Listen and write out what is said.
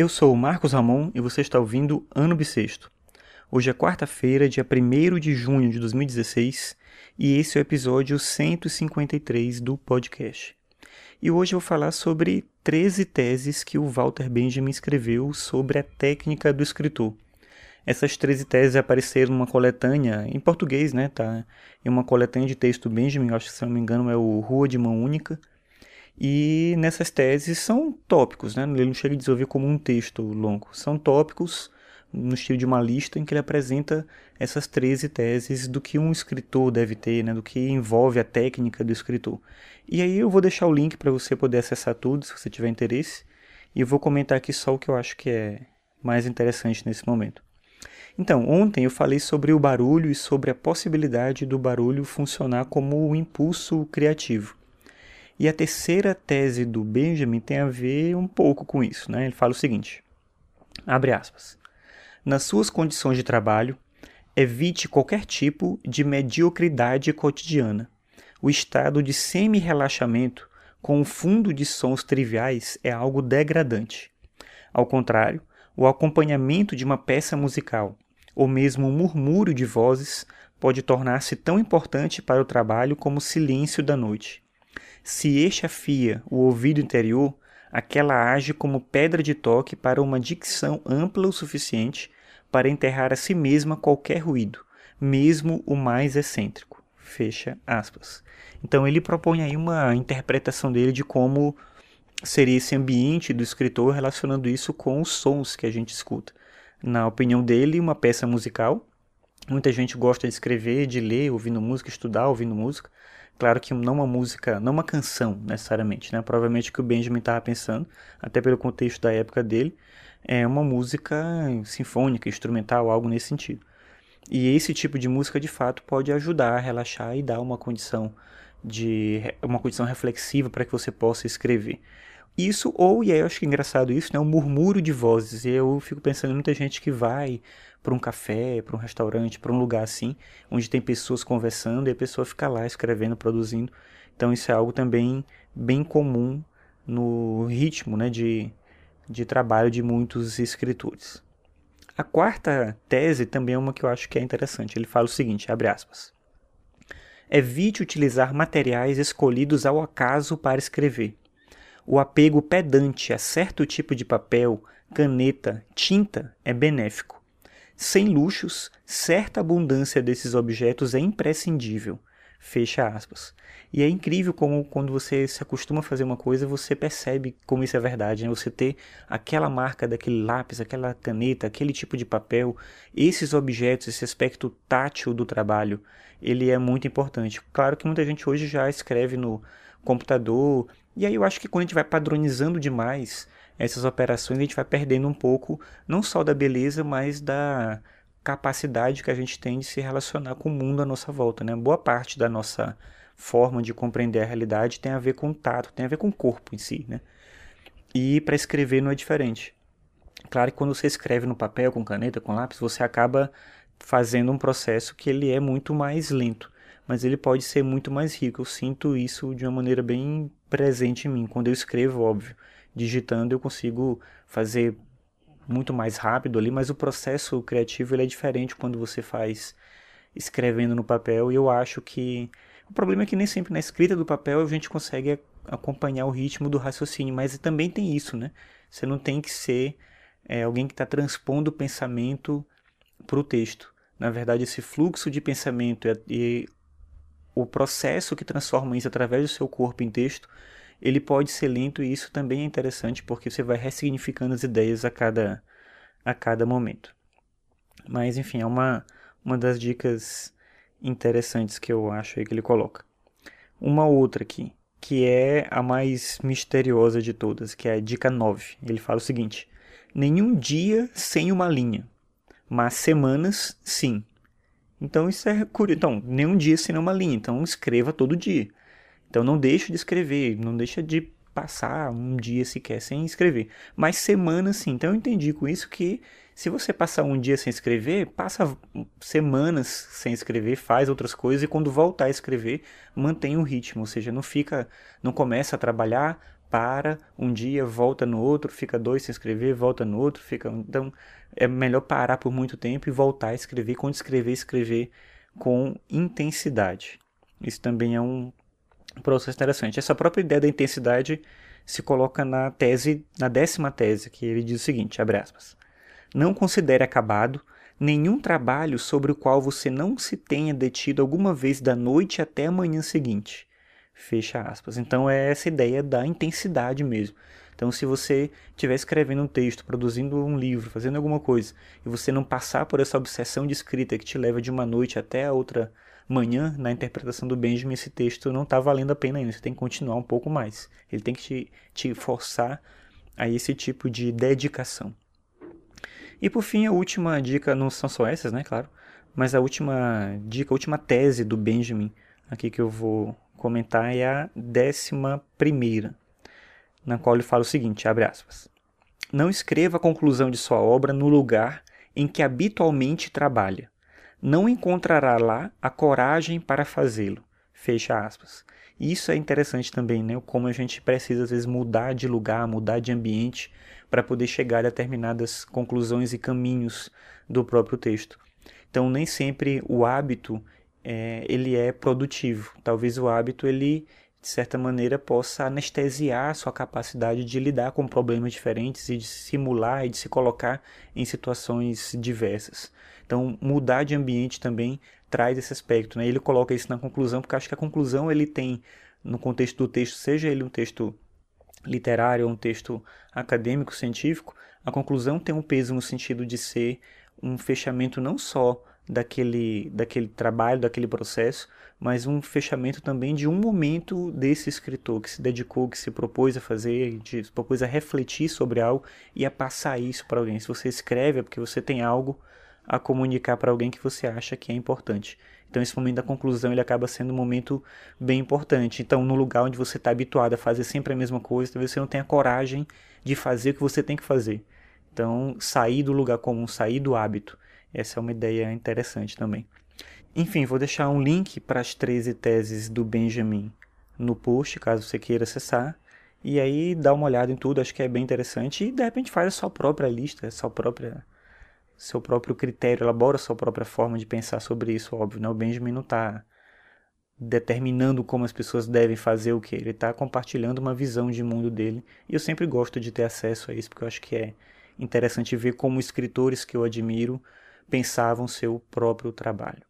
Eu sou o Marcos Ramon e você está ouvindo Ano Bissexto. Hoje é quarta-feira, dia 1 de junho de 2016, e esse é o episódio 153 do podcast. E hoje eu vou falar sobre 13 teses que o Walter Benjamin escreveu sobre a técnica do escritor. Essas 13 teses apareceram numa coletânea, em português, né, tá? Em uma coletânea de texto Benjamin, acho que se não me engano é o Rua de Mão Única, e nessas teses são tópicos, né? ele não chega a desenvolver como um texto longo, são tópicos no estilo de uma lista em que ele apresenta essas 13 teses do que um escritor deve ter, né? do que envolve a técnica do escritor. E aí eu vou deixar o link para você poder acessar tudo, se você tiver interesse, e eu vou comentar aqui só o que eu acho que é mais interessante nesse momento. Então, ontem eu falei sobre o barulho e sobre a possibilidade do barulho funcionar como um impulso criativo. E a terceira tese do Benjamin tem a ver um pouco com isso. Né? Ele fala o seguinte: abre aspas. Nas suas condições de trabalho, evite qualquer tipo de mediocridade cotidiana. O estado de semi-relaxamento com o fundo de sons triviais é algo degradante. Ao contrário, o acompanhamento de uma peça musical, ou mesmo um murmúrio de vozes, pode tornar-se tão importante para o trabalho como o silêncio da noite. Se este afia o ouvido interior, aquela age como pedra de toque para uma dicção ampla o suficiente para enterrar a si mesma qualquer ruído, mesmo o mais excêntrico. Fecha aspas. Então ele propõe aí uma interpretação dele de como seria esse ambiente do escritor relacionando isso com os sons que a gente escuta. Na opinião dele, uma peça musical. Muita gente gosta de escrever, de ler, ouvindo música, estudar ouvindo música. Claro que não uma música, não uma canção necessariamente, né? Provavelmente que o Benjamin estava pensando, até pelo contexto da época dele, é uma música sinfônica, instrumental, algo nesse sentido. E esse tipo de música de fato pode ajudar a relaxar e dar uma condição de uma condição reflexiva para que você possa escrever. Isso, ou, e aí eu acho que é engraçado isso, né? Um murmúrio de vozes. E eu fico pensando em muita gente que vai para um café, para um restaurante, para um lugar assim, onde tem pessoas conversando e a pessoa fica lá escrevendo, produzindo. Então isso é algo também bem comum no ritmo né, de, de trabalho de muitos escritores. A quarta tese também é uma que eu acho que é interessante. Ele fala o seguinte, abre aspas. Evite utilizar materiais escolhidos ao acaso para escrever. O apego pedante a certo tipo de papel, caneta, tinta é benéfico. Sem luxos, certa abundância desses objetos é imprescindível. Fecha aspas. E é incrível como quando você se acostuma a fazer uma coisa, você percebe como isso é verdade. Né? Você ter aquela marca daquele lápis, aquela caneta, aquele tipo de papel, esses objetos, esse aspecto tátil do trabalho, ele é muito importante. Claro que muita gente hoje já escreve no computador, e aí eu acho que quando a gente vai padronizando demais, essas operações, a gente vai perdendo um pouco, não só da beleza, mas da capacidade que a gente tem de se relacionar com o mundo à nossa volta. Né? Boa parte da nossa forma de compreender a realidade tem a ver com o tato, tem a ver com o corpo em si. Né? E para escrever não é diferente. Claro que quando você escreve no papel, com caneta, com lápis, você acaba fazendo um processo que ele é muito mais lento, mas ele pode ser muito mais rico. Eu sinto isso de uma maneira bem presente em mim. Quando eu escrevo, óbvio, digitando eu consigo fazer muito mais rápido ali, mas o processo criativo ele é diferente quando você faz escrevendo no papel e eu acho que o problema é que nem sempre na escrita do papel a gente consegue acompanhar o ritmo do raciocínio, mas também tem isso, né? Você não tem que ser é, alguém que está transpondo o pensamento para o texto. Na verdade, esse fluxo de pensamento e, o processo que transforma isso através do seu corpo em texto ele pode ser lento e isso também é interessante porque você vai ressignificando as ideias a cada, a cada momento. Mas enfim, é uma, uma das dicas interessantes que eu acho aí que ele coloca. Uma outra aqui, que é a mais misteriosa de todas, que é a dica 9. Ele fala o seguinte: nenhum dia sem uma linha, mas semanas sim. Então isso é curioso. Então, nenhum dia sem uma linha. Então escreva todo dia. Então não deixa de escrever, não deixa de passar um dia sequer sem escrever. Mas semana sim. Então eu entendi com isso que se você passar um dia sem escrever, passa semanas sem escrever, faz outras coisas e quando voltar a escrever, mantém o ritmo, ou seja, não fica, não começa a trabalhar, para um dia, volta no outro, fica dois sem escrever, volta no outro, fica. Então é melhor parar por muito tempo e voltar a escrever. Quando escrever, escrever com intensidade. Isso também é um processo interessante. Essa própria ideia da intensidade se coloca na tese, na décima tese, que ele diz o seguinte, abre aspas. Não considere acabado nenhum trabalho sobre o qual você não se tenha detido alguma vez da noite até a manhã seguinte. Fecha aspas. Então é essa ideia da intensidade mesmo. Então, se você estiver escrevendo um texto, produzindo um livro, fazendo alguma coisa, e você não passar por essa obsessão de escrita que te leva de uma noite até a outra manhã, na interpretação do Benjamin, esse texto não está valendo a pena ainda. Você tem que continuar um pouco mais. Ele tem que te, te forçar a esse tipo de dedicação. E por fim, a última dica, não são só essas, né, claro, mas a última dica, a última tese do Benjamin aqui que eu vou comentar é a décima primeira na qual ele fala o seguinte, abre aspas. Não escreva a conclusão de sua obra no lugar em que habitualmente trabalha. Não encontrará lá a coragem para fazê-lo. Fecha aspas. Isso é interessante também, né? Como a gente precisa às vezes mudar de lugar, mudar de ambiente para poder chegar a determinadas conclusões e caminhos do próprio texto. Então nem sempre o hábito é, ele é produtivo. Talvez o hábito ele de certa maneira, possa anestesiar sua capacidade de lidar com problemas diferentes e de simular e de se colocar em situações diversas. Então, mudar de ambiente também traz esse aspecto. Né? Ele coloca isso na conclusão, porque acho que a conclusão ele tem, no contexto do texto, seja ele um texto literário ou um texto acadêmico, científico, a conclusão tem um peso no sentido de ser um fechamento não só daquele, daquele trabalho, daquele processo, mas um fechamento também de um momento desse escritor que se dedicou, que se propôs a fazer, que se propôs a refletir sobre algo e a passar isso para alguém. Se você escreve é porque você tem algo a comunicar para alguém que você acha que é importante. Então esse momento da conclusão ele acaba sendo um momento bem importante. Então no lugar onde você está habituado a fazer sempre a mesma coisa, talvez você não tenha coragem de fazer o que você tem que fazer. Então sair do lugar comum, sair do hábito essa é uma ideia interessante também. Enfim, vou deixar um link para as 13 teses do Benjamin no post, caso você queira acessar. E aí dá uma olhada em tudo, acho que é bem interessante. E de repente faz a sua própria lista, a sua própria, seu próprio critério, elabora a sua própria forma de pensar sobre isso, óbvio. Né? O Benjamin não está determinando como as pessoas devem fazer o que. Ele está compartilhando uma visão de mundo dele. E eu sempre gosto de ter acesso a isso, porque eu acho que é interessante ver como escritores que eu admiro pensavam seu próprio trabalho.